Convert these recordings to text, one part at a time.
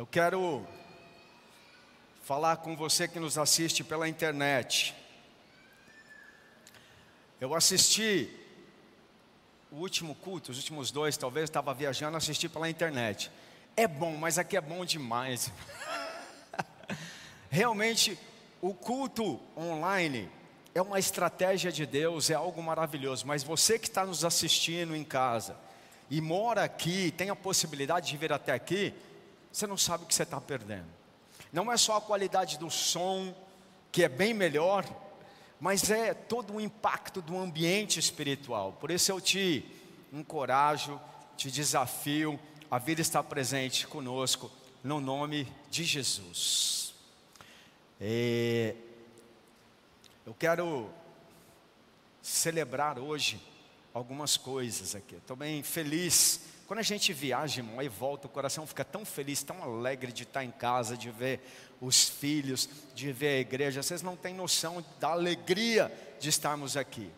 Eu quero falar com você que nos assiste pela internet. Eu assisti o último culto, os últimos dois, talvez, estava viajando, assisti pela internet. É bom, mas aqui é bom demais. Realmente, o culto online é uma estratégia de Deus, é algo maravilhoso, mas você que está nos assistindo em casa e mora aqui, tem a possibilidade de vir até aqui, você não sabe o que você está perdendo. Não é só a qualidade do som, que é bem melhor, mas é todo o impacto do ambiente espiritual. Por isso eu te encorajo, te desafio a vir estar presente conosco, no nome de Jesus. É, eu quero celebrar hoje algumas coisas aqui. Estou bem feliz. Quando a gente viaja, irmão, e volta, o coração fica tão feliz, tão alegre de estar em casa, de ver os filhos, de ver a igreja. Vocês não têm noção da alegria de estarmos aqui.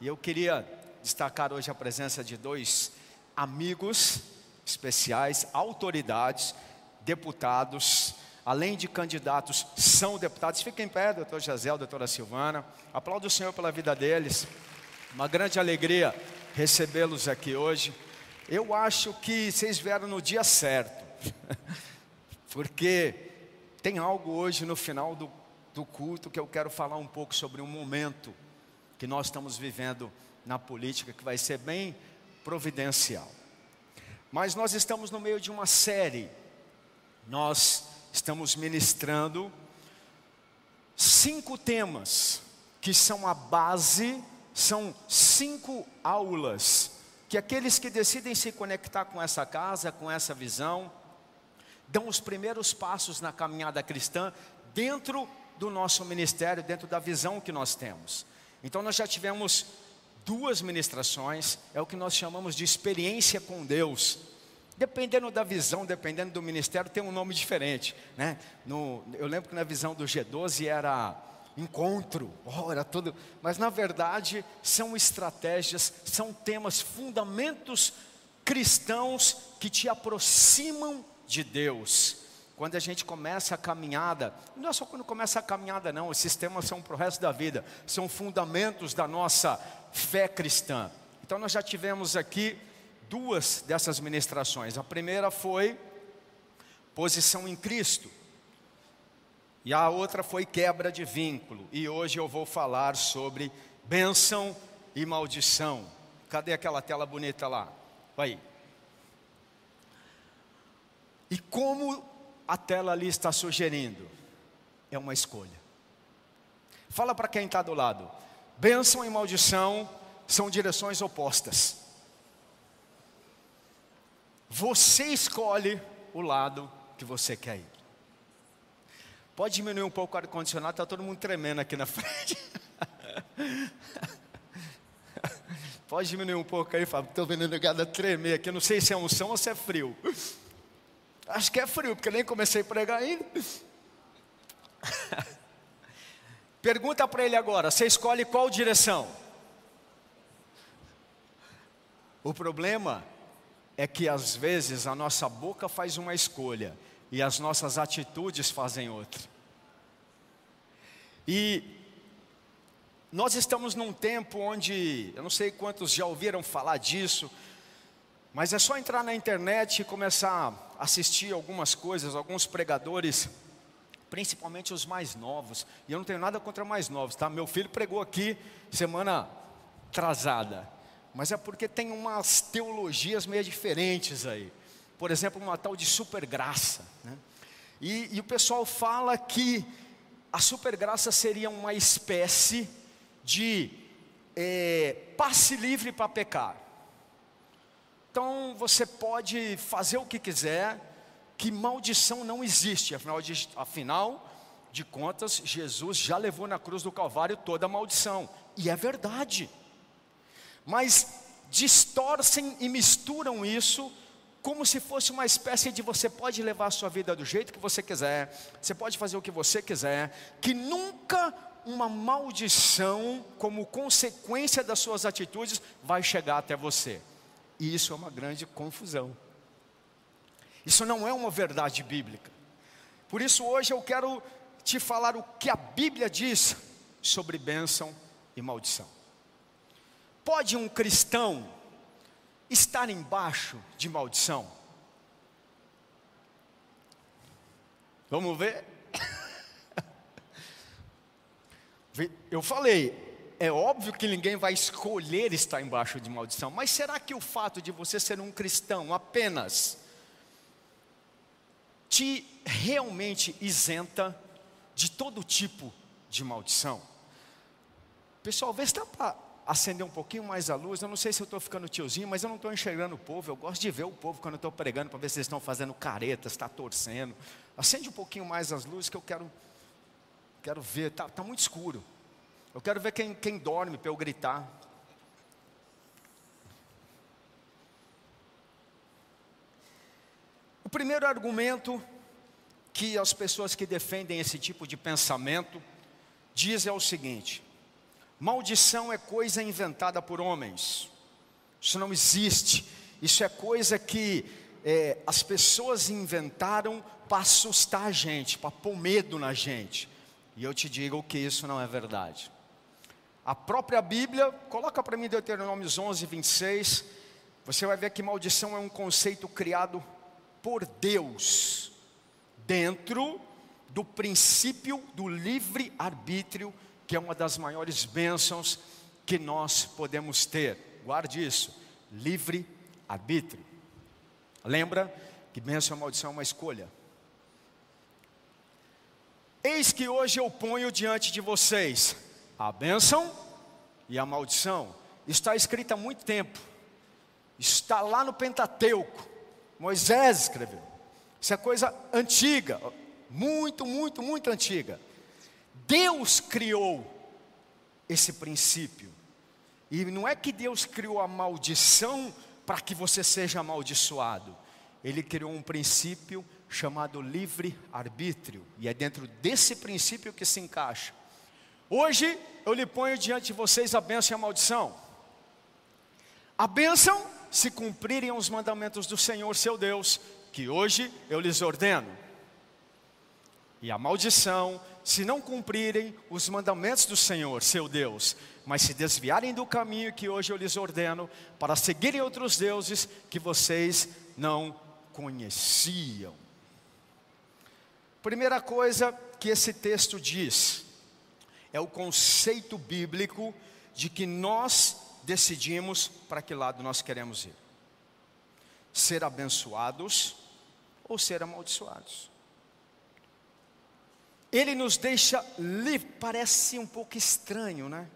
E eu queria destacar hoje a presença de dois amigos especiais, autoridades, deputados, além de candidatos, são deputados. Fiquem em pé, doutor Jazel, doutora Silvana. Aplaudo o Senhor pela vida deles. Uma grande alegria recebê-los aqui hoje. Eu acho que vocês vieram no dia certo, porque tem algo hoje no final do, do culto que eu quero falar um pouco sobre um momento que nós estamos vivendo na política que vai ser bem providencial. Mas nós estamos no meio de uma série, nós estamos ministrando cinco temas que são a base, são cinco aulas que aqueles que decidem se conectar com essa casa, com essa visão, dão os primeiros passos na caminhada cristã dentro do nosso ministério, dentro da visão que nós temos. Então nós já tivemos duas ministrações, é o que nós chamamos de experiência com Deus. Dependendo da visão, dependendo do ministério, tem um nome diferente. Né? No, eu lembro que na visão do G12 era encontro, era tudo. Mas na verdade são estratégias, são temas, fundamentos cristãos que te aproximam de Deus. Quando a gente começa a caminhada, não é só quando começa a caminhada, não, esses temas são para o resto da vida, são fundamentos da nossa fé cristã. Então nós já tivemos aqui duas dessas ministrações. A primeira foi posição em Cristo. E a outra foi quebra de vínculo. E hoje eu vou falar sobre bênção e maldição. Cadê aquela tela bonita lá? Aí. E como a tela ali está sugerindo? É uma escolha. Fala para quem está do lado. Bênção e maldição são direções opostas. Você escolhe o lado que você quer ir. Pode diminuir um pouco o ar-condicionado, está todo mundo tremendo aqui na frente. Pode diminuir um pouco aí, Fábio. Estou vendo a negada tremer aqui. Eu não sei se é unção ou se é frio. Acho que é frio, porque nem comecei a pregar ainda. Pergunta para ele agora: você escolhe qual direção? O problema é que às vezes a nossa boca faz uma escolha e as nossas atitudes fazem outra. E nós estamos num tempo onde, eu não sei quantos já ouviram falar disso, mas é só entrar na internet e começar a assistir algumas coisas, alguns pregadores, principalmente os mais novos. E eu não tenho nada contra mais novos, tá? Meu filho pregou aqui semana atrasada mas é porque tem umas teologias meio diferentes aí. Por exemplo, uma tal de supergraça. Né? E, e o pessoal fala que a supergraça seria uma espécie de é, passe livre para pecar. Então você pode fazer o que quiser, que maldição não existe, afinal de, afinal de contas, Jesus já levou na cruz do Calvário toda a maldição, e é verdade. Mas distorcem e misturam isso como se fosse uma espécie de você pode levar a sua vida do jeito que você quiser, você pode fazer o que você quiser, que nunca uma maldição como consequência das suas atitudes vai chegar até você. E isso é uma grande confusão. Isso não é uma verdade bíblica. Por isso hoje eu quero te falar o que a Bíblia diz sobre bênção e maldição. Pode um cristão estar embaixo de maldição? Vamos ver? Eu falei, é óbvio que ninguém vai escolher estar embaixo de maldição, mas será que o fato de você ser um cristão apenas te realmente isenta de todo tipo de maldição? Pessoal, vê se dá para acender um pouquinho mais a luz. Eu não sei se eu estou ficando tiozinho, mas eu não estou enxergando o povo. Eu gosto de ver o povo quando eu estou pregando para ver se eles estão fazendo caretas, está torcendo. Acende um pouquinho mais as luzes que eu quero Quero ver, está tá muito escuro. Eu quero ver quem, quem dorme para eu gritar. O primeiro argumento que as pessoas que defendem esse tipo de pensamento dizem é o seguinte: maldição é coisa inventada por homens. Isso não existe. Isso é coisa que é, as pessoas inventaram para assustar a gente, para pôr medo na gente. E eu te digo que isso não é verdade. A própria Bíblia, coloca para mim Deuteronômio 11, 26. Você vai ver que maldição é um conceito criado por Deus, dentro do princípio do livre-arbítrio, que é uma das maiores bênçãos que nós podemos ter. Guarde isso: livre-arbítrio. Lembra que bênção e maldição é uma escolha. Eis que hoje eu ponho diante de vocês a bênção e a maldição. Está escrito há muito tempo. Está lá no Pentateuco. Moisés escreveu. Isso é coisa antiga, muito, muito, muito antiga. Deus criou esse princípio. E não é que Deus criou a maldição para que você seja amaldiçoado. Ele criou um princípio chamado livre-arbítrio, e é dentro desse princípio que se encaixa. Hoje eu lhe ponho diante de vocês a bênção e a maldição. A bênção, se cumprirem os mandamentos do Senhor seu Deus, que hoje eu lhes ordeno. E a maldição, se não cumprirem os mandamentos do Senhor seu Deus, mas se desviarem do caminho que hoje eu lhes ordeno, para seguirem outros deuses que vocês não conheciam. Primeira coisa que esse texto diz é o conceito bíblico de que nós decidimos para que lado nós queremos ir: ser abençoados ou ser amaldiçoados. Ele nos deixa livre, parece um pouco estranho, né?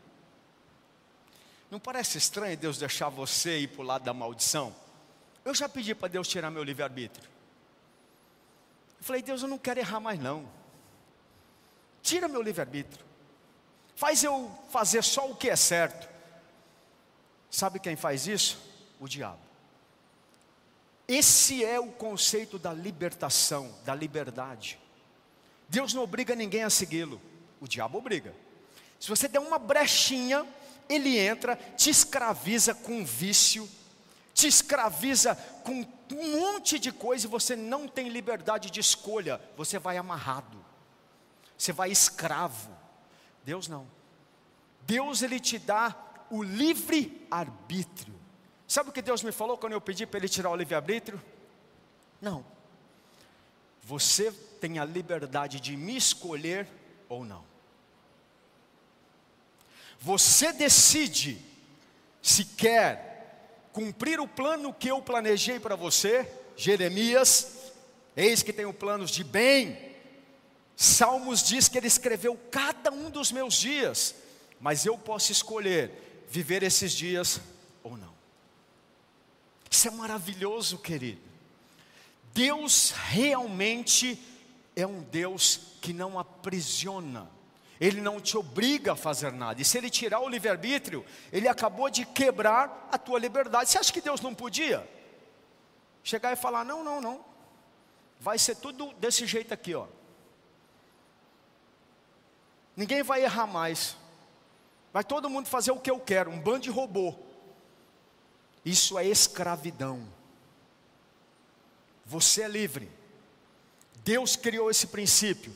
Não parece estranho Deus deixar você ir para o lado da maldição? Eu já pedi para Deus tirar meu livre-arbítrio. Eu falei, Deus, eu não quero errar mais não. Tira meu livre-arbítrio. Faz eu fazer só o que é certo. Sabe quem faz isso? O diabo. Esse é o conceito da libertação, da liberdade. Deus não obriga ninguém a segui-lo, o diabo obriga. Se você der uma brechinha, ele entra, te escraviza com vício, te escraviza com um monte de coisa e você não tem liberdade de escolha, você vai amarrado, você vai escravo. Deus não. Deus ele te dá o livre arbítrio. Sabe o que Deus me falou quando eu pedi para ele tirar o livre arbítrio? Não. Você tem a liberdade de me escolher ou não. Você decide se quer cumprir o plano que eu planejei para você, Jeremias, eis que tenho planos de bem. Salmos diz que ele escreveu cada um dos meus dias, mas eu posso escolher viver esses dias ou não. Isso é maravilhoso, querido. Deus realmente é um Deus que não aprisiona. Ele não te obriga a fazer nada. E se ele tirar o livre-arbítrio, ele acabou de quebrar a tua liberdade. Você acha que Deus não podia chegar e falar: "Não, não, não. Vai ser tudo desse jeito aqui, ó. Ninguém vai errar mais. Vai todo mundo fazer o que eu quero, um bando de robô. Isso é escravidão. Você é livre. Deus criou esse princípio,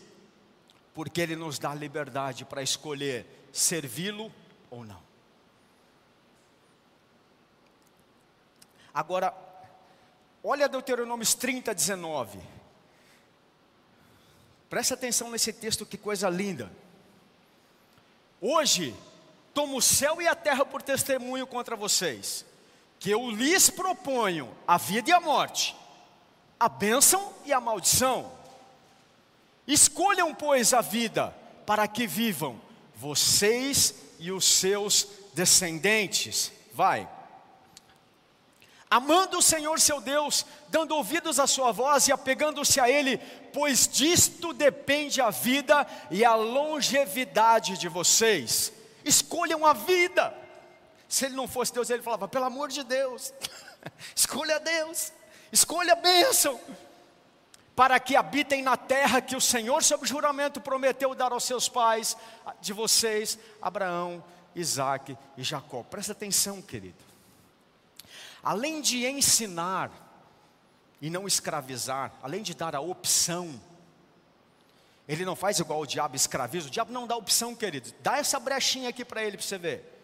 porque Ele nos dá liberdade para escolher servi-lo ou não. Agora, olha Deuteronômio 30, 19. Presta atenção nesse texto, que coisa linda. Hoje, tomo o céu e a terra por testemunho contra vocês, que eu lhes proponho a vida e a morte, a bênção e a maldição. Escolham, pois, a vida, para que vivam vocês e os seus descendentes. Vai. Amando o Senhor seu Deus, dando ouvidos à sua voz e apegando-se a Ele, pois disto depende a vida e a longevidade de vocês. Escolham a vida. Se ele não fosse Deus, ele falava: pelo amor de Deus, escolha Deus, escolha a bênção para que habitem na terra que o Senhor, sob juramento, prometeu dar aos seus pais, de vocês, Abraão, Isaac e Jacó. Presta atenção, querido. Além de ensinar e não escravizar, além de dar a opção, ele não faz igual o diabo escraviza, o diabo não dá opção, querido. Dá essa brechinha aqui para ele, para você ver.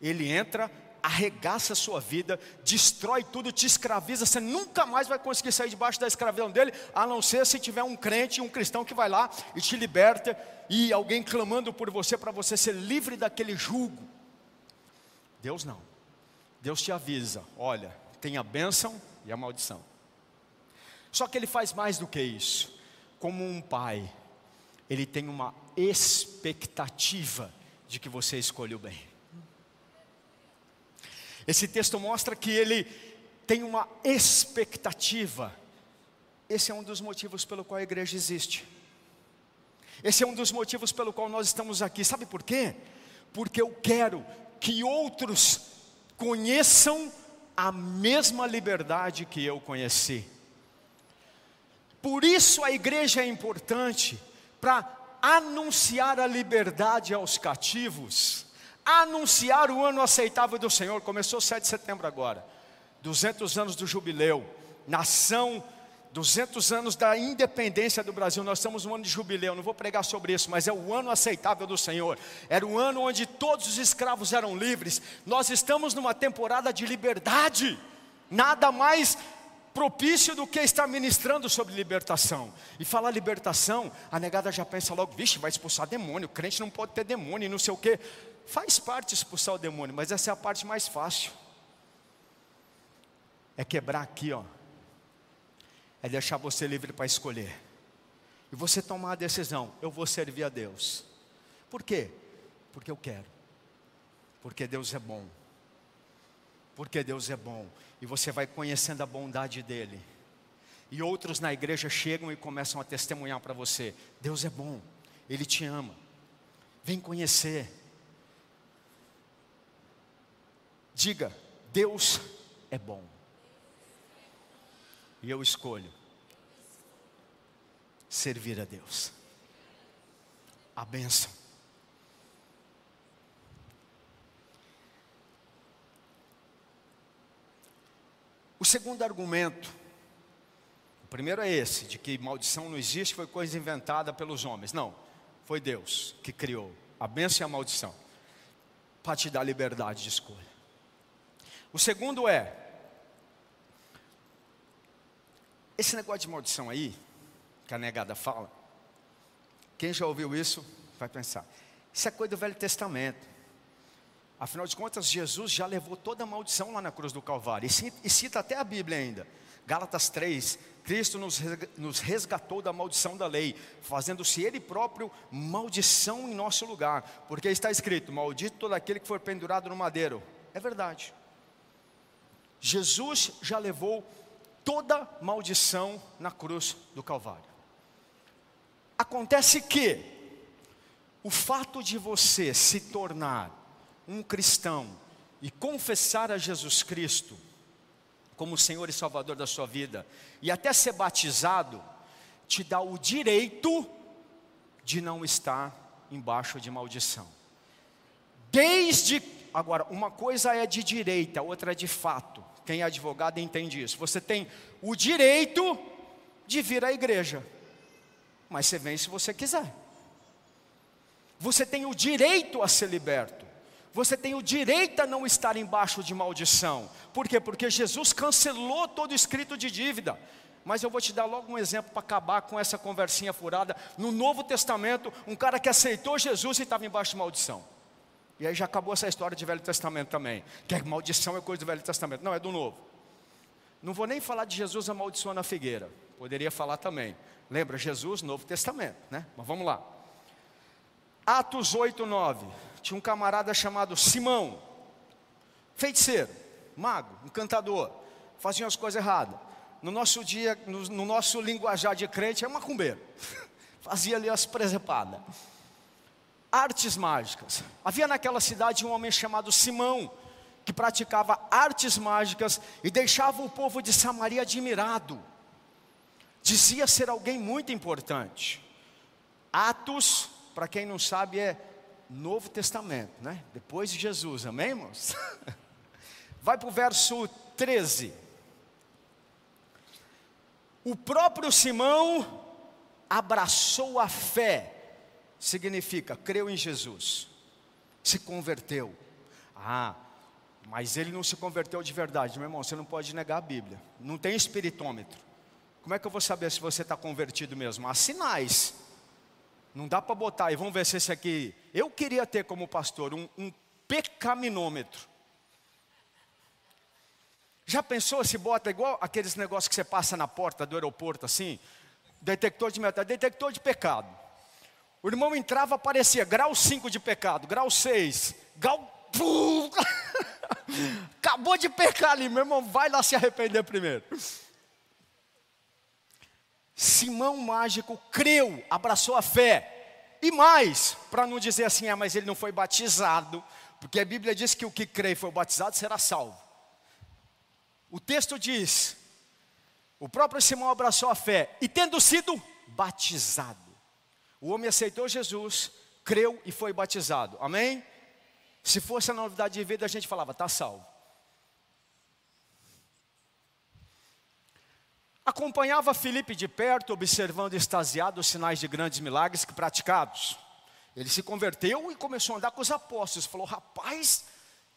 Ele entra arregaça a sua vida, destrói tudo, te escraviza, você nunca mais vai conseguir sair debaixo da escravidão dele, a não ser se tiver um crente, um cristão que vai lá e te liberta, e alguém clamando por você, para você ser livre daquele jugo. Deus não. Deus te avisa: olha, tem a bênção e a maldição. Só que ele faz mais do que isso. Como um pai, ele tem uma expectativa de que você escolheu bem. Esse texto mostra que ele tem uma expectativa. Esse é um dos motivos pelo qual a igreja existe. Esse é um dos motivos pelo qual nós estamos aqui. Sabe por quê? Porque eu quero que outros conheçam a mesma liberdade que eu conheci. Por isso a igreja é importante para anunciar a liberdade aos cativos anunciar o ano aceitável do Senhor. Começou 7 de setembro agora. 200 anos do jubileu. Nação, 200 anos da independência do Brasil. Nós estamos no ano de jubileu. Não vou pregar sobre isso, mas é o ano aceitável do Senhor. Era o ano onde todos os escravos eram livres. Nós estamos numa temporada de liberdade. Nada mais propício do que estar ministrando sobre libertação. E falar libertação, a negada já pensa logo, vixe, vai expulsar demônio, crente não pode ter demônio, não sei o quê. Faz parte expulsar o demônio, mas essa é a parte mais fácil. É quebrar aqui, ó. É deixar você livre para escolher. E você tomar a decisão, eu vou servir a Deus. Por quê? Porque eu quero. Porque Deus é bom. Porque Deus é bom. E você vai conhecendo a bondade dEle. E outros na igreja chegam e começam a testemunhar para você: Deus é bom, Ele te ama. Vem conhecer. Diga, Deus é bom. E eu escolho servir a Deus. A bênção. O segundo argumento, o primeiro é esse, de que maldição não existe, foi coisa inventada pelos homens. Não, foi Deus que criou a bênção e a maldição para te dar liberdade de escolha. O segundo é, esse negócio de maldição aí, que a negada fala, quem já ouviu isso vai pensar, isso é coisa do Velho Testamento. Afinal de contas, Jesus já levou toda a maldição lá na cruz do Calvário, e cita até a Bíblia ainda. Gálatas 3, Cristo nos resgatou da maldição da lei, fazendo-se Ele próprio maldição em nosso lugar, porque está escrito: Maldito todo aquele que for pendurado no madeiro. É verdade. Jesus já levou toda maldição na cruz do Calvário. Acontece que o fato de você se tornar um cristão e confessar a Jesus Cristo como Senhor e Salvador da sua vida, e até ser batizado, te dá o direito de não estar embaixo de maldição. Desde agora, uma coisa é de direita, outra é de fato. Quem é advogado entende isso. Você tem o direito de vir à igreja, mas você vem se você quiser. Você tem o direito a ser liberto. Você tem o direito a não estar embaixo de maldição. Por quê? Porque Jesus cancelou todo escrito de dívida. Mas eu vou te dar logo um exemplo para acabar com essa conversinha furada. No Novo Testamento, um cara que aceitou Jesus e estava embaixo de maldição. E aí já acabou essa história de Velho Testamento também. Que a maldição é coisa do Velho Testamento. Não, é do Novo. Não vou nem falar de Jesus amaldiçoando a figueira. Poderia falar também. Lembra, Jesus, Novo Testamento, né? Mas vamos lá. Atos 8, 9 tinha um camarada chamado Simão, feiticeiro, mago, encantador, fazia as coisas erradas. No nosso dia, no, no nosso linguajar de crente, é macumbeiro. fazia ali as presepadas. Artes mágicas. Havia naquela cidade um homem chamado Simão, que praticava artes mágicas e deixava o povo de Samaria admirado. Dizia ser alguém muito importante. Atos, para quem não sabe, é Novo Testamento, né? Depois de Jesus, amém, irmãos? Vai para o verso 13. O próprio Simão abraçou a fé, significa creu em Jesus, se converteu. Ah, mas ele não se converteu de verdade, meu irmão. Você não pode negar a Bíblia, não tem espiritômetro. Como é que eu vou saber se você está convertido mesmo? Há sinais. Não dá para botar, e vamos ver se esse aqui. Eu queria ter como pastor um, um pecaminômetro. Já pensou se bota igual aqueles negócios que você passa na porta do aeroporto assim? Detector de metal, detector de pecado. O irmão entrava, aparecia grau 5 de pecado, grau 6, grau. Acabou de pecar ali, meu irmão, vai lá se arrepender primeiro. Simão Mágico creu, abraçou a fé. E mais, para não dizer assim, ah, mas ele não foi batizado, porque a Bíblia diz que o que crê e foi batizado será salvo. O texto diz: o próprio Simão abraçou a fé, e tendo sido batizado, o homem aceitou Jesus, creu e foi batizado. Amém? Se fosse a novidade de vida, a gente falava, está salvo. Acompanhava Felipe de perto, observando extasiado os sinais de grandes milagres que praticados. Ele se converteu e começou a andar com os apóstolos. Falou: Rapaz,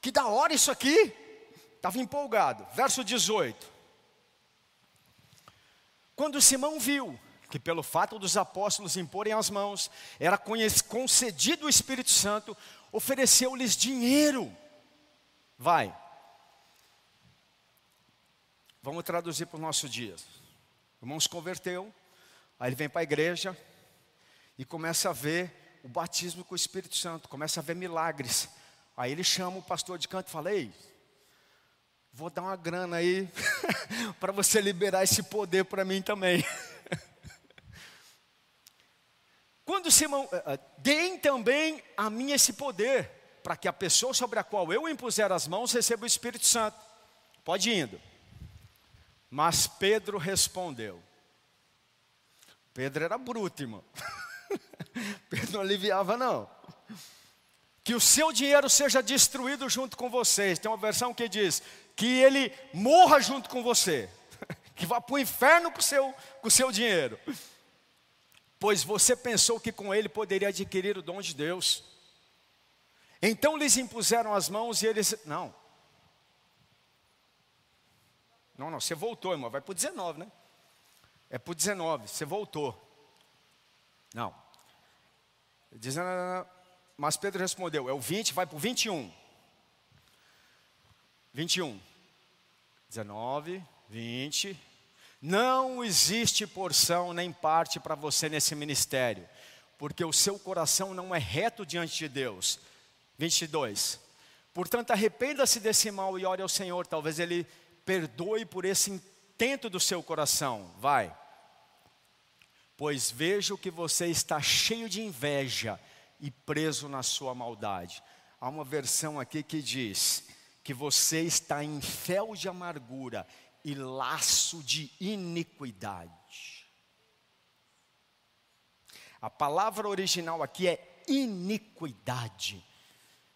que da hora isso aqui. Estava empolgado. Verso 18. Quando Simão viu que, pelo fato dos apóstolos imporem as mãos, era concedido o Espírito Santo, ofereceu-lhes dinheiro. Vai. Vamos traduzir para os nossos dias. O irmão se converteu, aí ele vem para a igreja e começa a ver o batismo com o Espírito Santo, começa a ver milagres. Aí ele chama o pastor de canto e fala: Ei, vou dar uma grana aí para você liberar esse poder para mim também. Quando Simão, eh, eh, deem também a mim esse poder, para que a pessoa sobre a qual eu impuser as mãos receba o Espírito Santo. Pode indo. Mas Pedro respondeu. Pedro era bruto, irmão. Pedro não aliviava, não. Que o seu dinheiro seja destruído junto com vocês. Tem uma versão que diz que ele morra junto com você. Que vá para o inferno com o seu, com o seu dinheiro. Pois você pensou que com ele poderia adquirir o dom de Deus. Então lhes impuseram as mãos e eles. Não, não, não, você voltou, irmão. Vai para o 19, né? É para o 19, você voltou. Não. Dizendo, mas Pedro respondeu: é o 20, vai para o 21. 21. 19, 20. Não existe porção nem parte para você nesse ministério, porque o seu coração não é reto diante de Deus. 22. Portanto, arrependa-se desse mal e ore ao Senhor, talvez Ele perdoe por esse intento do seu coração. Vai. Pois vejo que você está cheio de inveja e preso na sua maldade. Há uma versão aqui que diz que você está em fel de amargura e laço de iniquidade. A palavra original aqui é iniquidade.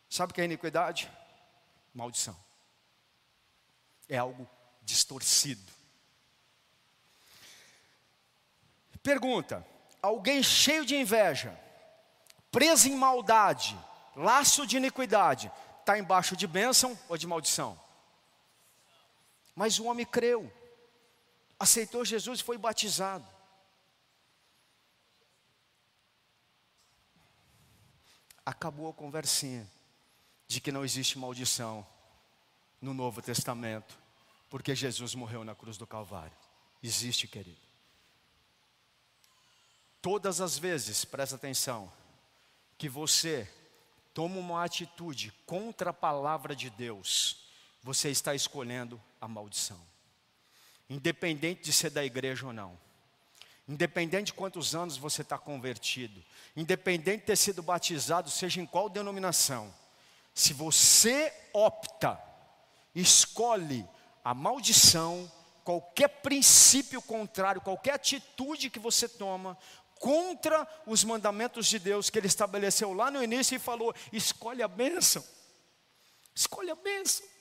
Sabe o que é iniquidade? Maldição. É algo distorcido. Pergunta: alguém cheio de inveja, preso em maldade, laço de iniquidade, está embaixo de bênção ou de maldição? Mas o homem creu, aceitou Jesus e foi batizado. Acabou a conversinha de que não existe maldição no Novo Testamento, porque Jesus morreu na cruz do Calvário. Existe, querido. Todas as vezes, presta atenção, que você toma uma atitude contra a palavra de Deus, você está escolhendo a maldição. Independente de ser da igreja ou não. Independente de quantos anos você está convertido. Independente de ter sido batizado, seja em qual denominação. Se você opta, escolhe a maldição, qualquer princípio contrário, qualquer atitude que você toma, contra os mandamentos de Deus que ele estabeleceu lá no início e falou: escolhe a bênção, escolhe a bênção.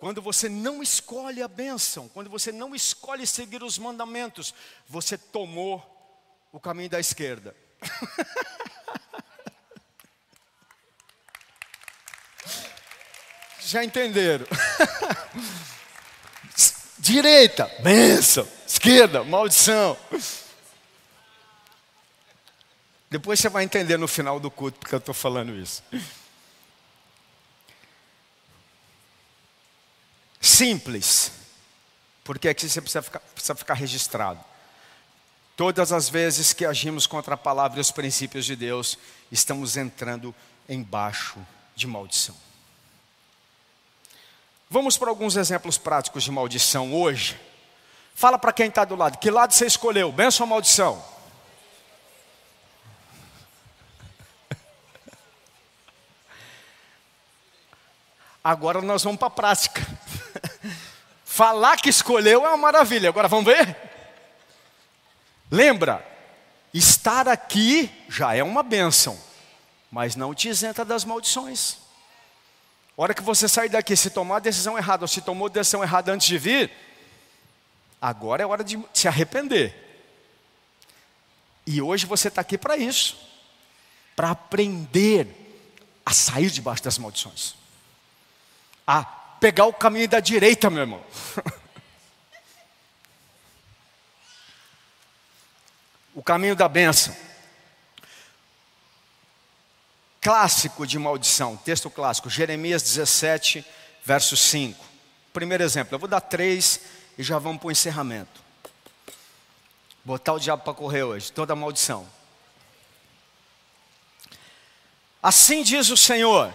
Quando você não escolhe a bênção, quando você não escolhe seguir os mandamentos, você tomou o caminho da esquerda. Já entenderam? Direita, bênção. Esquerda, maldição. Depois você vai entender no final do culto porque eu estou falando isso. Simples, porque aqui você precisa ficar, precisa ficar registrado. Todas as vezes que agimos contra a palavra e os princípios de Deus, estamos entrando embaixo de maldição. Vamos para alguns exemplos práticos de maldição hoje. Fala para quem está do lado, que lado você escolheu, benção ou maldição? Agora nós vamos para a prática. Falar que escolheu é uma maravilha. Agora vamos ver? Lembra, estar aqui já é uma bênção, mas não te isenta das maldições. A hora que você sair daqui, se tomar a decisão errada ou se tomou a decisão errada antes de vir, agora é hora de se arrepender. E hoje você está aqui para isso, para aprender a sair debaixo das maldições a pegar o caminho da direita, meu irmão. o caminho da bênção. Clássico de maldição, texto clássico, Jeremias 17, verso 5. Primeiro exemplo, eu vou dar três e já vamos para o encerramento. Botar o diabo para correr hoje, toda maldição. Assim diz o Senhor: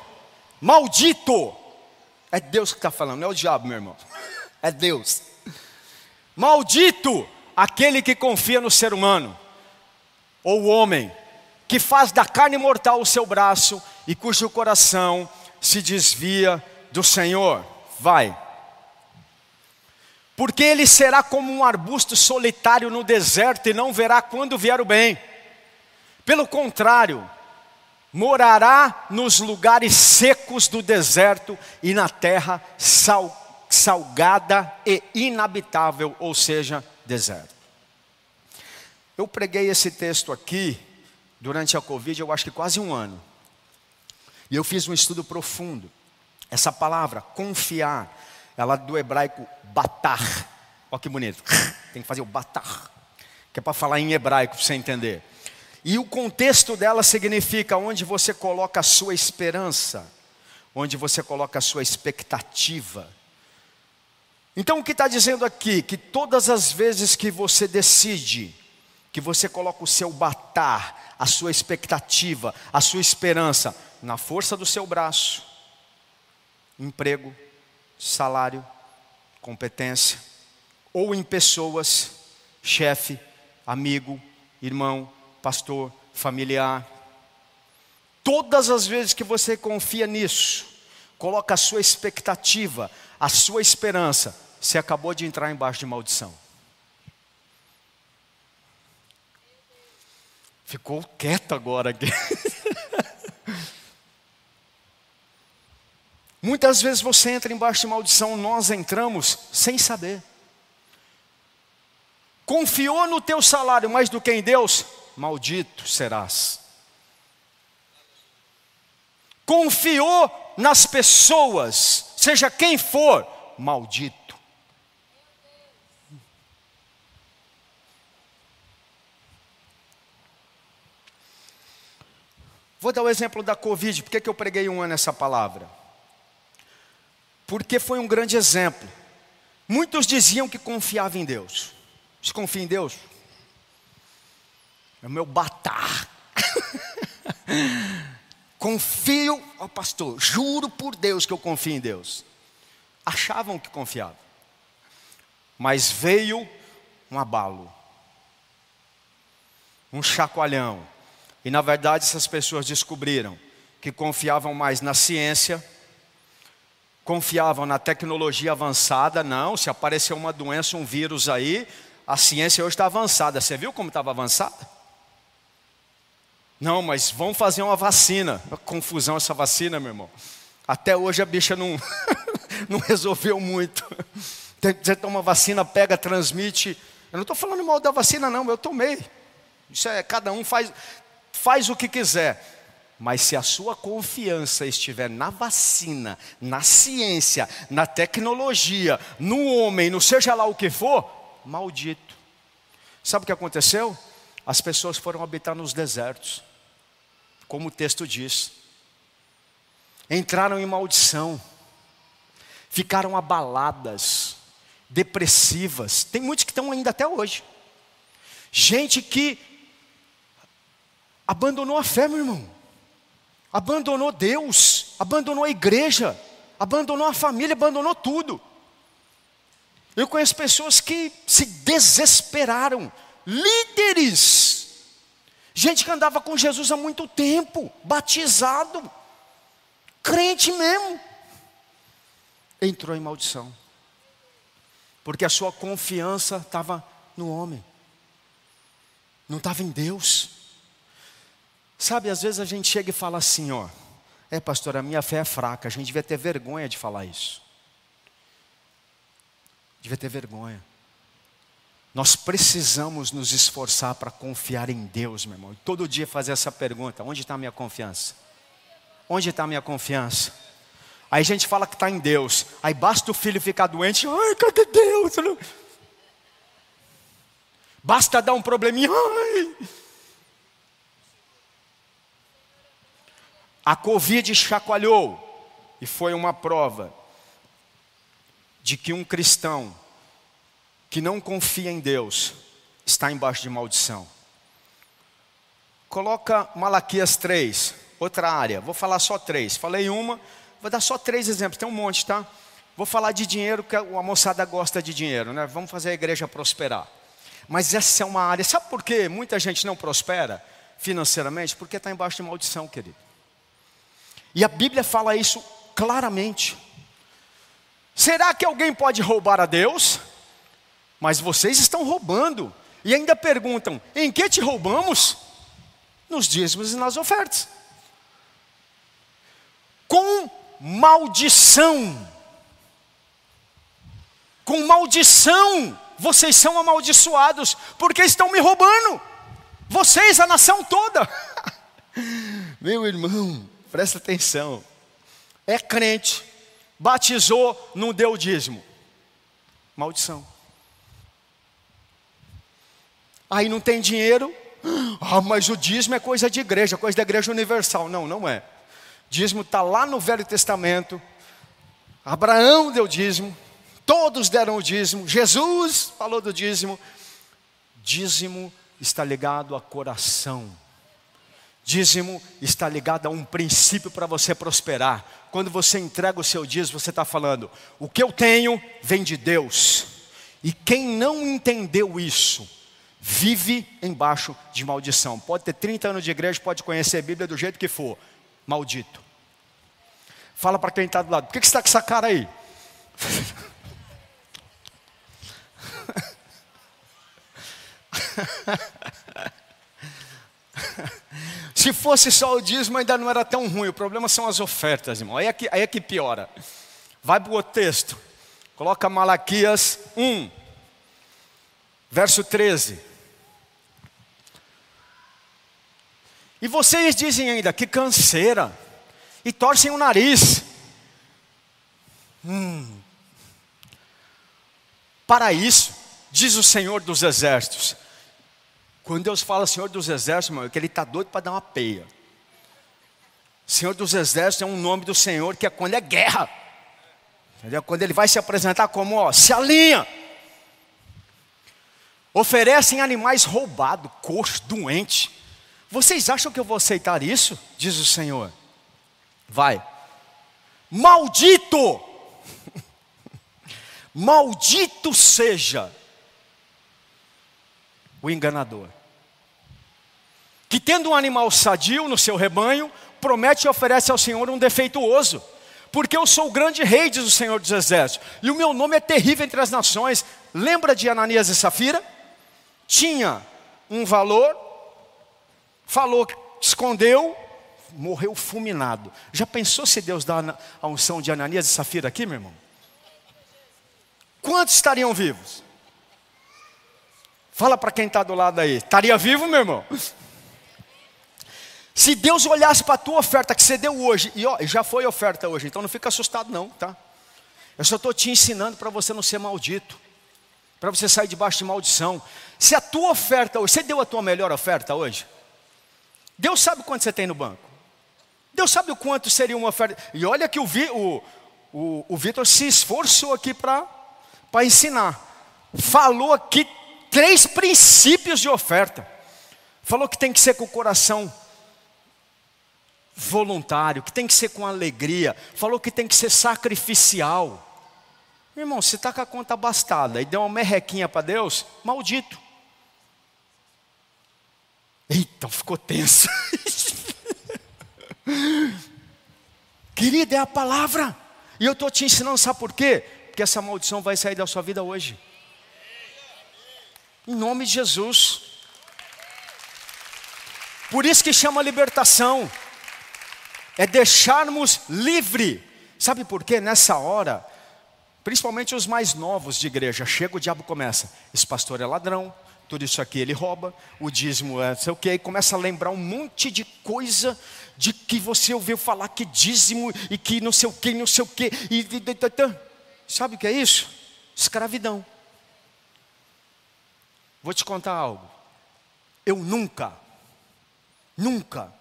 Maldito é Deus que está falando, não é o diabo, meu irmão. É Deus. Maldito aquele que confia no ser humano, ou o homem, que faz da carne mortal o seu braço e cujo coração se desvia do Senhor. Vai. Porque ele será como um arbusto solitário no deserto e não verá quando vier o bem. Pelo contrário, morará nos lugares secos do deserto e na terra sal, salgada e inabitável, ou seja, deserto. Eu preguei esse texto aqui durante a Covid, eu acho que quase um ano. E eu fiz um estudo profundo. Essa palavra, confiar, ela é do hebraico batar. Olha que bonito. Tem que fazer o batar. Que é para falar em hebraico, para você entender. E o contexto dela significa onde você coloca a sua esperança, onde você coloca a sua expectativa. Então o que está dizendo aqui? Que todas as vezes que você decide, que você coloca o seu batar, a sua expectativa, a sua esperança na força do seu braço, emprego, salário, competência, ou em pessoas, chefe, amigo, irmão, pastor, familiar. Todas as vezes que você confia nisso, coloca a sua expectativa, a sua esperança, você acabou de entrar embaixo de maldição. Ficou quieto agora aqui. Muitas vezes você entra embaixo de maldição, nós entramos sem saber. Confiou no teu salário mais do que em Deus, maldito serás. Confiou nas pessoas, seja quem for, maldito. Vou dar o exemplo da Covid, por que, eu preguei um ano essa palavra? Porque foi um grande exemplo. Muitos diziam que confiavam em Deus. Você confia em Deus? É o meu batar. confio, oh, pastor, juro por Deus que eu confio em Deus. Achavam que confiavam. Mas veio um abalo, um chacoalhão. E na verdade essas pessoas descobriram que confiavam mais na ciência, confiavam na tecnologia avançada. Não, se aparecer uma doença, um vírus aí, a ciência hoje está avançada. Você viu como estava avançada? Não, mas vamos fazer uma vacina. Confusão essa vacina, meu irmão. Até hoje a bicha não, não resolveu muito. Você toma vacina, pega, transmite. Eu não estou falando mal da vacina, não, eu tomei. Isso é, cada um faz, faz o que quiser. Mas se a sua confiança estiver na vacina, na ciência, na tecnologia, no homem, no seja lá o que for, maldito. Sabe o que aconteceu? As pessoas foram habitar nos desertos, como o texto diz. Entraram em maldição, ficaram abaladas, depressivas. Tem muitos que estão ainda até hoje. Gente que abandonou a fé, meu irmão. Abandonou Deus, abandonou a igreja, abandonou a família, abandonou tudo. Eu conheço pessoas que se desesperaram, líderes, gente que andava com Jesus há muito tempo, batizado, crente mesmo, entrou em maldição, porque a sua confiança estava no homem, não estava em Deus. Sabe, às vezes a gente chega e fala assim, ó, é pastor, a minha fé é fraca, a gente devia ter vergonha de falar isso. Devia ter vergonha. Nós precisamos nos esforçar para confiar em Deus, meu irmão. E todo dia fazer essa pergunta: onde está a minha confiança? Onde está a minha confiança? Aí a gente fala que está em Deus. Aí basta o filho ficar doente. Ai, cadê Deus? Basta dar um probleminha. Ai. A Covid chacoalhou e foi uma prova de que um cristão que não confia em Deus está embaixo de maldição. Coloca Malaquias 3, outra área. Vou falar só três. Falei uma, vou dar só três exemplos. Tem um monte, tá? Vou falar de dinheiro, que a moçada gosta de dinheiro, né? Vamos fazer a igreja prosperar. Mas essa é uma área. Sabe por que muita gente não prospera financeiramente? Porque está embaixo de maldição, querido. E a Bíblia fala isso claramente. Será que alguém pode roubar a Deus? Mas vocês estão roubando. E ainda perguntam: em que te roubamos? Nos dízimos e nas ofertas. Com maldição. Com maldição. Vocês são amaldiçoados porque estão me roubando. Vocês, a nação toda. Meu irmão, presta atenção. É crente, batizou, não deu dízimo. Maldição. Aí não tem dinheiro. Ah, mas o dízimo é coisa de igreja, coisa da igreja universal. Não, não é. Dízimo está lá no Velho Testamento. Abraão deu dízimo, todos deram o dízimo, Jesus falou do dízimo. Dízimo está ligado a coração. Dízimo está ligado a um princípio para você prosperar. Quando você entrega o seu dízimo, você está falando: o que eu tenho vem de Deus. E quem não entendeu isso, vive embaixo de maldição. Pode ter 30 anos de igreja, pode conhecer a Bíblia do jeito que for, maldito. Fala para quem está do lado: por que, que você está com essa cara aí? Se fosse só o dízimo, ainda não era tão ruim. O problema são as ofertas, irmão. Aí é que, aí é que piora. Vai para o texto. Coloca Malaquias 1, verso 13. E vocês dizem ainda que canseira, e torcem o nariz. Hum. Para isso, diz o Senhor dos Exércitos. Quando Deus fala Senhor dos Exércitos, irmão, é que Ele está doido para dar uma peia. Senhor dos Exércitos é um nome do Senhor que é quando é guerra. Entendeu? Quando Ele vai se apresentar como, ó, se alinha. Oferecem animais roubados, coxo, doente. Vocês acham que eu vou aceitar isso? Diz o Senhor. Vai. Maldito! Maldito seja o enganador. Que tendo um animal sadio no seu rebanho, promete e oferece ao Senhor um defeituoso. Porque eu sou o grande rei, diz o Senhor dos Exércitos, e o meu nome é terrível entre as nações. Lembra de Ananias e Safira? Tinha um valor, falou, escondeu, morreu fulminado. Já pensou se Deus dá a unção de Ananias e Safira aqui, meu irmão? Quantos estariam vivos? Fala para quem está do lado aí. Estaria vivo, meu irmão? Se Deus olhasse para a tua oferta que você deu hoje, e ó, já foi oferta hoje, então não fica assustado não, tá? Eu só estou te ensinando para você não ser maldito, para você sair debaixo de maldição. Se a tua oferta hoje, você deu a tua melhor oferta hoje? Deus sabe quanto você tem no banco. Deus sabe o quanto seria uma oferta. E olha que o, o, o, o Vitor se esforçou aqui para ensinar. Falou aqui três princípios de oferta. Falou que tem que ser com o coração voluntário, que tem que ser com alegria. Falou que tem que ser sacrificial. Irmão, se está com a conta bastada e deu uma merrequinha para Deus, maldito. Eita, ficou tenso. Querida, é a palavra. E eu estou te ensinando, sabe por quê? Porque essa maldição vai sair da sua vida hoje. Em nome de Jesus. Por isso que chama libertação. É deixarmos livre. Sabe por quê? Nessa hora, principalmente os mais novos de igreja, chega o diabo começa. Esse pastor é ladrão, tudo isso aqui ele rouba, o dízimo é não sei o que, e começa a lembrar um monte de coisa de que você ouviu falar que dízimo e que não sei o que, não sei o que, e, e, e, sabe o que é isso? Escravidão. Vou te contar algo. Eu nunca, nunca,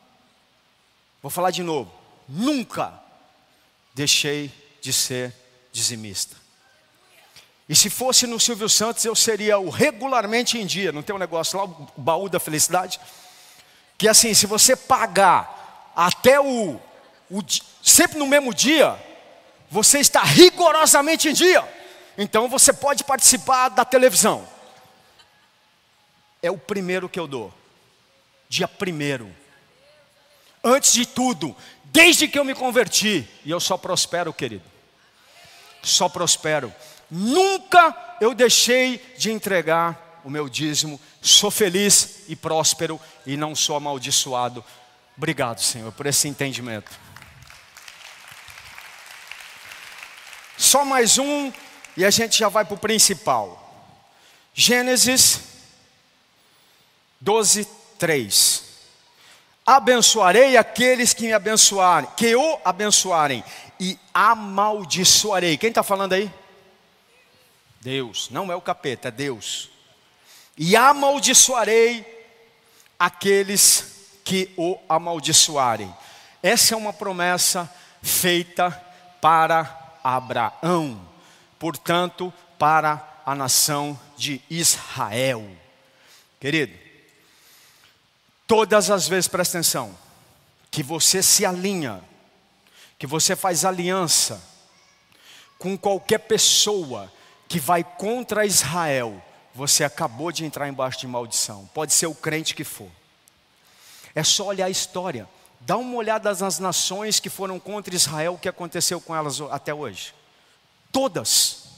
vou falar de novo, nunca deixei de ser dizimista. E se fosse no Silvio Santos, eu seria o regularmente em dia. Não tem um negócio lá, o baú da felicidade? Que assim, se você pagar até o, o sempre no mesmo dia, você está rigorosamente em dia. Então você pode participar da televisão é o primeiro que eu dou. Dia primeiro. Antes de tudo, desde que eu me converti, e eu só prospero, querido. Só prospero. Nunca eu deixei de entregar o meu dízimo. Sou feliz e próspero e não sou amaldiçoado. Obrigado, Senhor, por esse entendimento. Só mais um e a gente já vai para o principal. Gênesis 12, 3. Abençoarei aqueles que me abençoarem, que o abençoarem, e amaldiçoarei. Quem está falando aí? Deus, não é o capeta, é Deus. E amaldiçoarei aqueles que o amaldiçoarem. Essa é uma promessa feita para Abraão, portanto, para a nação de Israel. Querido, Todas as vezes, presta atenção, que você se alinha, que você faz aliança com qualquer pessoa que vai contra Israel, você acabou de entrar embaixo de maldição. Pode ser o crente que for. É só olhar a história. Dá uma olhada nas nações que foram contra Israel, o que aconteceu com elas até hoje. Todas.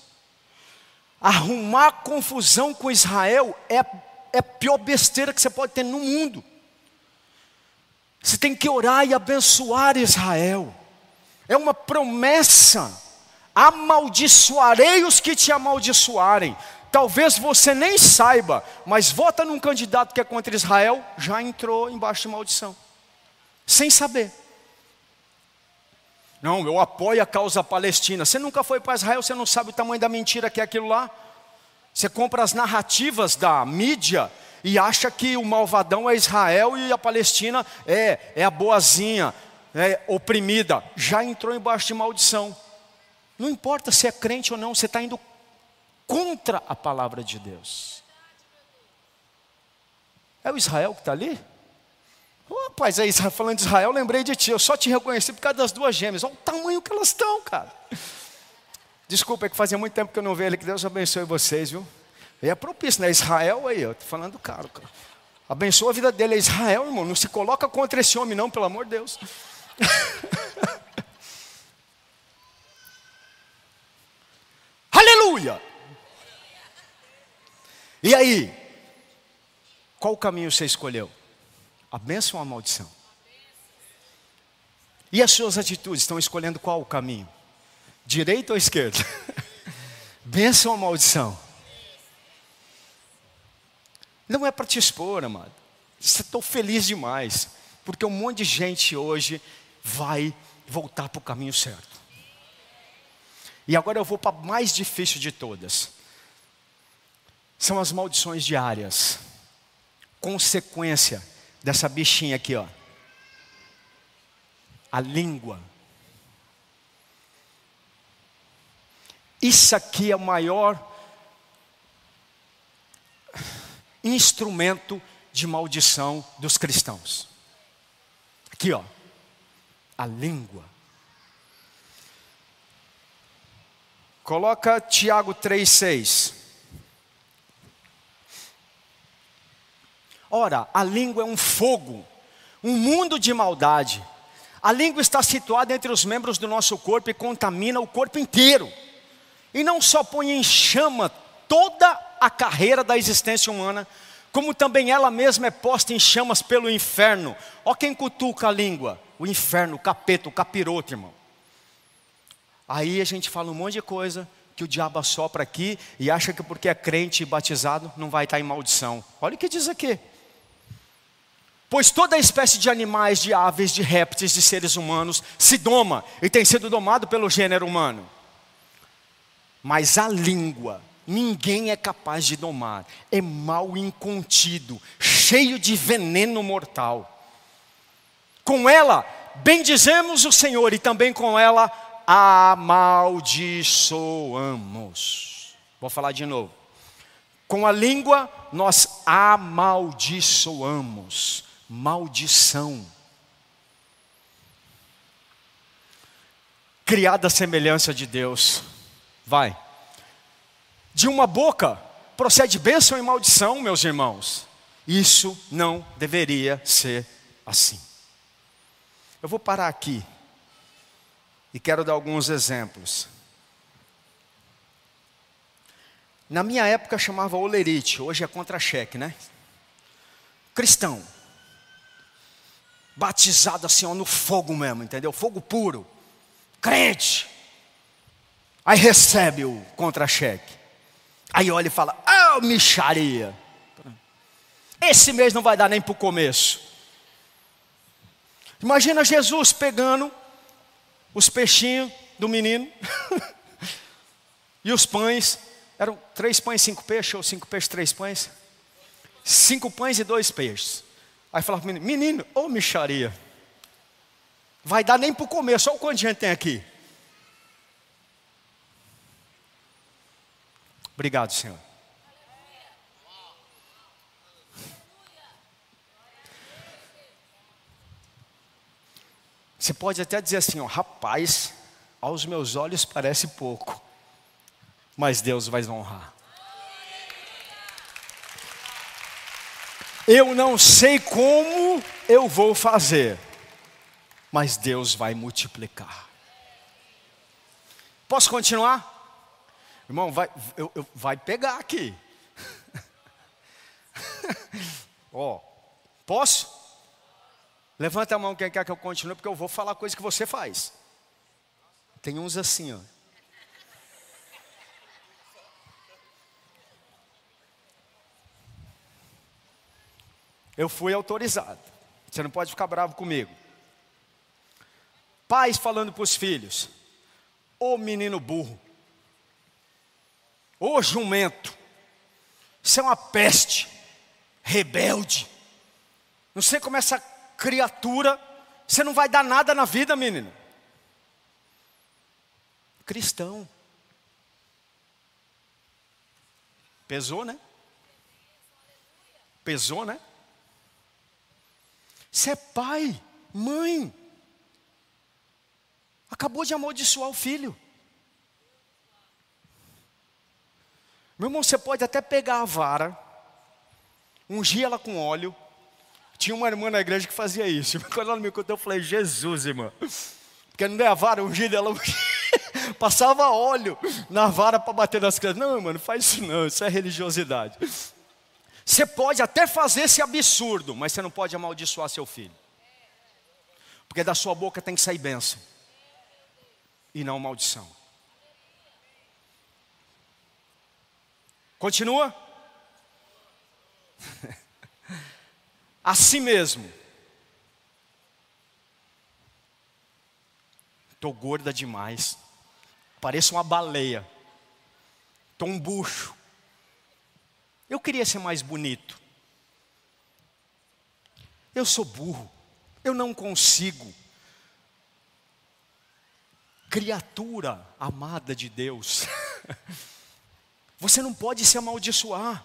Arrumar confusão com Israel é, é a pior besteira que você pode ter no mundo. Você tem que orar e abençoar Israel. É uma promessa. Amaldiçoarei os que te amaldiçoarem. Talvez você nem saiba, mas vota num candidato que é contra Israel, já entrou embaixo de maldição. Sem saber. Não, eu apoio a causa palestina. Você nunca foi para Israel, você não sabe o tamanho da mentira que é aquilo lá. Você compra as narrativas da mídia e acha que o malvadão é Israel e a Palestina é, é a boazinha, é oprimida. Já entrou embaixo de maldição. Não importa se é crente ou não, você está indo contra a palavra de Deus. É o Israel que está ali? Oh, rapaz, é Israel, falando de Israel, lembrei de ti. Eu só te reconheci por causa das duas gêmeas. Olha o tamanho que elas estão, cara. Desculpa, é que fazia muito tempo que eu não vejo ele. Que Deus abençoe vocês, viu? E é propício, né? Israel aí, eu estou falando do cara, cara. Abençoa a vida dele, é Israel, irmão. Não se coloca contra esse homem, não, pelo amor de Deus. Aleluia! E aí? Qual o caminho você escolheu? A bênção ou a maldição? E as suas atitudes estão escolhendo qual o caminho? Direita ou esquerda? bênção ou maldição? Não é para te expor, amado. Estou feliz demais, porque um monte de gente hoje vai voltar para o caminho certo. E agora eu vou para a mais difícil de todas. São as maldições diárias. Consequência dessa bichinha aqui, ó. A língua. Isso aqui é o maior instrumento de maldição dos cristãos. Aqui, ó. A língua. Coloca Tiago 3,6. Ora, a língua é um fogo, um mundo de maldade. A língua está situada entre os membros do nosso corpo e contamina o corpo inteiro. E não só põe em chama toda a carreira da existência humana, como também ela mesma é posta em chamas pelo inferno. Ó quem cutuca a língua, o inferno, o capeta, o capiroto, irmão. Aí a gente fala um monte de coisa que o diabo assopra aqui e acha que porque é crente e batizado não vai estar em maldição. Olha o que diz aqui. Pois toda espécie de animais, de aves, de répteis, de seres humanos se doma e tem sido domado pelo gênero humano. Mas a língua ninguém é capaz de domar. É mal incontido, cheio de veneno mortal. Com ela bendizemos o Senhor e também com ela amaldiçoamos. Vou falar de novo. Com a língua nós amaldiçoamos maldição. Criada a semelhança de Deus. Vai. De uma boca procede bênção e maldição, meus irmãos. Isso não deveria ser assim. Eu vou parar aqui e quero dar alguns exemplos. Na minha época chamava olerite, hoje é contra-cheque, né? Cristão batizado assim, ó, no fogo mesmo, entendeu? Fogo puro, crente. Aí recebe o contra-cheque. Aí olha e fala: Ah, oh, micharia. Esse mês não vai dar nem para o começo. Imagina Jesus pegando os peixinhos do menino e os pães. Eram três pães, cinco peixes, ou cinco peixes, três pães? Cinco pães e dois peixes. Aí falava para o menino, menino, ô micharia. Vai dar nem para o começo, olha quanto gente tem aqui. Obrigado, Senhor. Você pode até dizer assim, ó, rapaz, aos meus olhos parece pouco, mas Deus vai honrar. Eu não sei como eu vou fazer, mas Deus vai multiplicar. Posso continuar? Irmão, vai, eu, eu, vai pegar aqui. Ó, oh, posso? Levanta a mão quem quer que eu continue, porque eu vou falar coisa que você faz. Tem uns assim, ó. Eu fui autorizado. Você não pode ficar bravo comigo. Pais falando para os filhos: Ô menino burro, ô jumento, você é uma peste, rebelde. Não sei como essa criatura, você não vai dar nada na vida, menino. Cristão. Pesou, né? Pesou, né? Você é pai, mãe. Acabou de amaldiçoar o filho. Meu irmão, você pode até pegar a vara, ungir ela com óleo. Tinha uma irmã na igreja que fazia isso. Quando ela me contou, eu falei, Jesus, irmã. Porque não é a vara ungida, ela passava óleo na vara para bater nas crianças. Não, mano, faz isso não, isso é religiosidade. Você pode até fazer esse absurdo, mas você não pode amaldiçoar seu filho. Porque da sua boca tem que sair bênção e não maldição. Continua? assim mesmo. Estou gorda demais. Pareço uma baleia. Estou um bucho. Eu queria ser mais bonito. Eu sou burro. Eu não consigo. Criatura amada de Deus. Você não pode se amaldiçoar.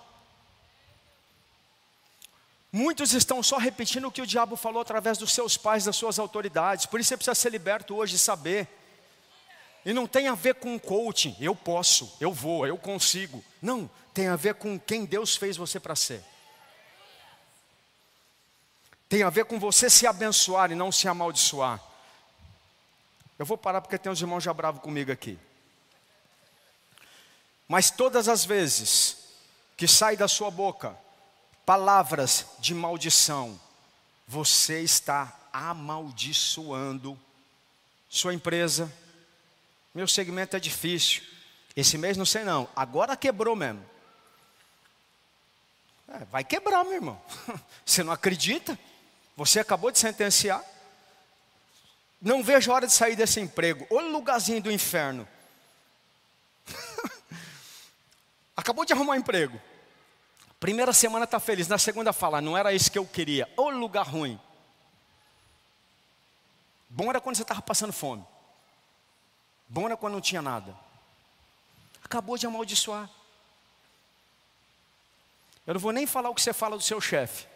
Muitos estão só repetindo o que o diabo falou através dos seus pais, das suas autoridades. Por isso você precisa ser liberto hoje e saber. E não tem a ver com coaching, eu posso, eu vou, eu consigo. Não, tem a ver com quem Deus fez você para ser. Tem a ver com você se abençoar e não se amaldiçoar. Eu vou parar porque tem uns irmãos já bravos comigo aqui. Mas todas as vezes que sai da sua boca palavras de maldição, você está amaldiçoando sua empresa. Meu segmento é difícil. Esse mês não sei não. Agora quebrou mesmo. É, vai quebrar, meu irmão. Você não acredita? Você acabou de sentenciar. Não vejo a hora de sair desse emprego. Olha o lugarzinho do inferno. Acabou de arrumar um emprego. Primeira semana está feliz, na segunda fala, não era isso que eu queria. Ô lugar ruim. Bom era quando você estava passando fome. Bom era quando não tinha nada. Acabou de amaldiçoar. Eu não vou nem falar o que você fala do seu chefe.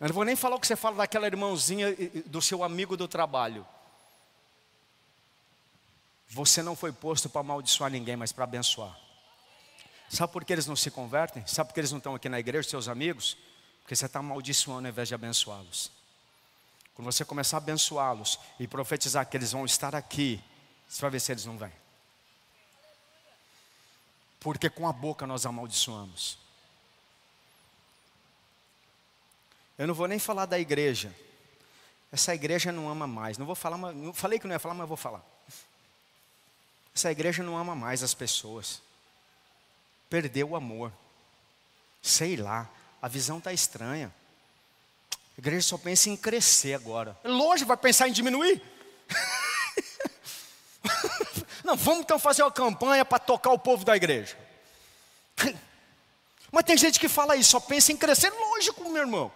Eu não vou nem falar o que você fala daquela irmãozinha do seu amigo do trabalho. Você não foi posto para amaldiçoar ninguém, mas para abençoar. Sabe por que eles não se convertem? Sabe por que eles não estão aqui na igreja, seus amigos? Porque você está amaldiçoando ao invés de abençoá-los. Quando você começar a abençoá-los e profetizar que eles vão estar aqui, você vai ver se eles não vêm. Porque com a boca nós amaldiçoamos. Eu não vou nem falar da igreja. Essa igreja não ama mais. Não vou falar, não falei que não ia falar, mas vou falar. Essa igreja não ama mais as pessoas. Perdeu o amor. Sei lá, a visão está estranha. A igreja só pensa em crescer agora. É longe, vai pensar em diminuir. não, vamos então fazer uma campanha para tocar o povo da igreja. Mas tem gente que fala isso, só pensa em crescer. Lógico, meu irmão.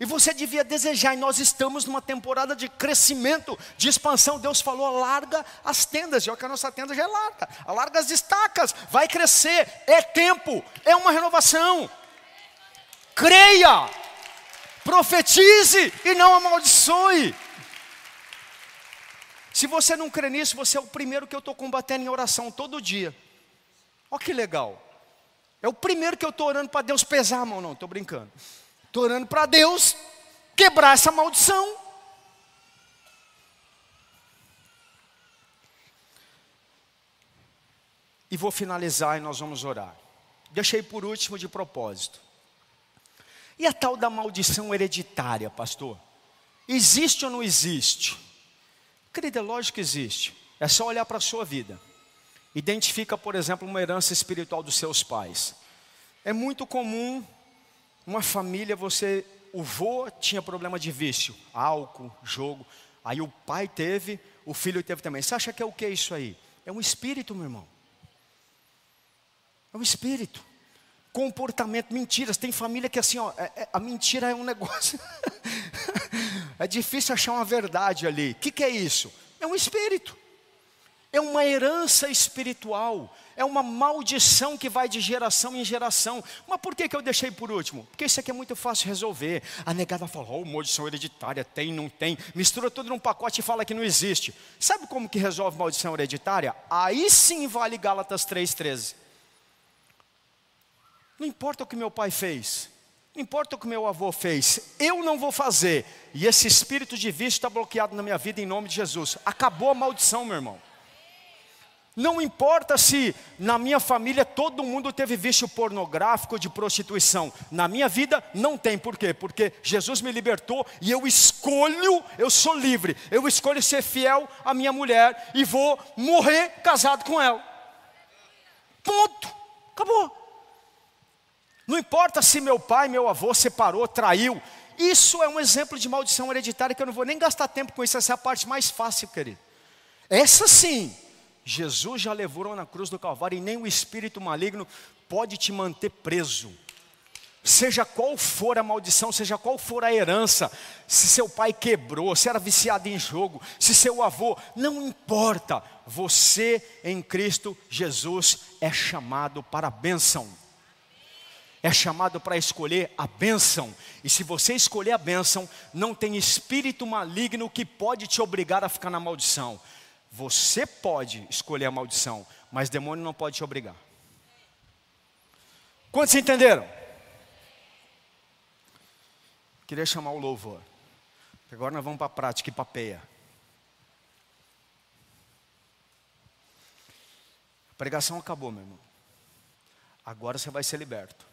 E você devia desejar, e nós estamos numa temporada de crescimento, de expansão. Deus falou: larga as tendas, já que a nossa tenda já é larga, alarga as estacas, vai crescer, é tempo, é uma renovação. Creia, profetize e não amaldiçoe. Se você não crê nisso, você é o primeiro que eu estou combatendo em oração todo dia. Olha que legal. É o primeiro que eu estou orando para Deus pesar a mão, não, estou brincando. Estou orando para Deus quebrar essa maldição. E vou finalizar e nós vamos orar. Deixei por último de propósito. E a tal da maldição hereditária, pastor? Existe ou não existe? Querida, é lógico que existe. É só olhar para a sua vida. Identifica, por exemplo, uma herança espiritual dos seus pais. É muito comum uma família, você, o vô tinha problema de vício, álcool, jogo. Aí o pai teve, o filho teve também. Você acha que é o que isso aí? É um espírito, meu irmão. É um espírito. Comportamento, mentiras. Tem família que assim, ó, é, é, a mentira é um negócio. é difícil achar uma verdade ali. O que, que é isso? É um espírito. É uma herança espiritual. É uma maldição que vai de geração em geração. Mas por que, que eu deixei por último? Porque isso aqui é muito fácil de resolver. A negada fala, oh, maldição hereditária, tem, não tem. Mistura tudo num pacote e fala que não existe. Sabe como que resolve maldição hereditária? Aí sim vale Gálatas 3,13. Não importa o que meu pai fez, não importa o que meu avô fez, eu não vou fazer. E esse espírito de vício está bloqueado na minha vida em nome de Jesus. Acabou a maldição, meu irmão. Não importa se na minha família todo mundo teve vício pornográfico de prostituição. Na minha vida não tem. Por quê? Porque Jesus me libertou e eu escolho, eu sou livre. Eu escolho ser fiel à minha mulher e vou morrer casado com ela. Ponto. Acabou. Não importa se meu pai, meu avô separou, traiu. Isso é um exemplo de maldição hereditária que eu não vou nem gastar tempo com isso. Essa é a parte mais fácil, querido. Essa sim, Jesus já levou na cruz do Calvário e nem o espírito maligno pode te manter preso. Seja qual for a maldição, seja qual for a herança, se seu pai quebrou, se era viciado em jogo, se seu avô, não importa, você em Cristo Jesus é chamado para a bênção é chamado para escolher a bênção. E se você escolher a bênção, não tem espírito maligno que pode te obrigar a ficar na maldição. Você pode escolher a maldição, mas demônio não pode te obrigar. Quantos entenderam? Queria chamar o louvor. Agora nós vamos para a prática e para a pregação acabou, meu irmão. Agora você vai ser liberto.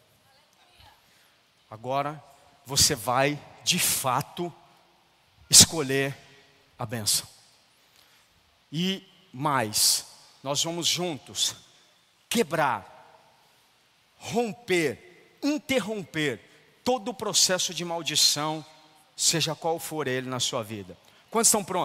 Agora você vai, de fato, escolher a benção. E mais, nós vamos juntos quebrar, romper, interromper todo o processo de maldição, seja qual for ele na sua vida. Quantos estão prontos?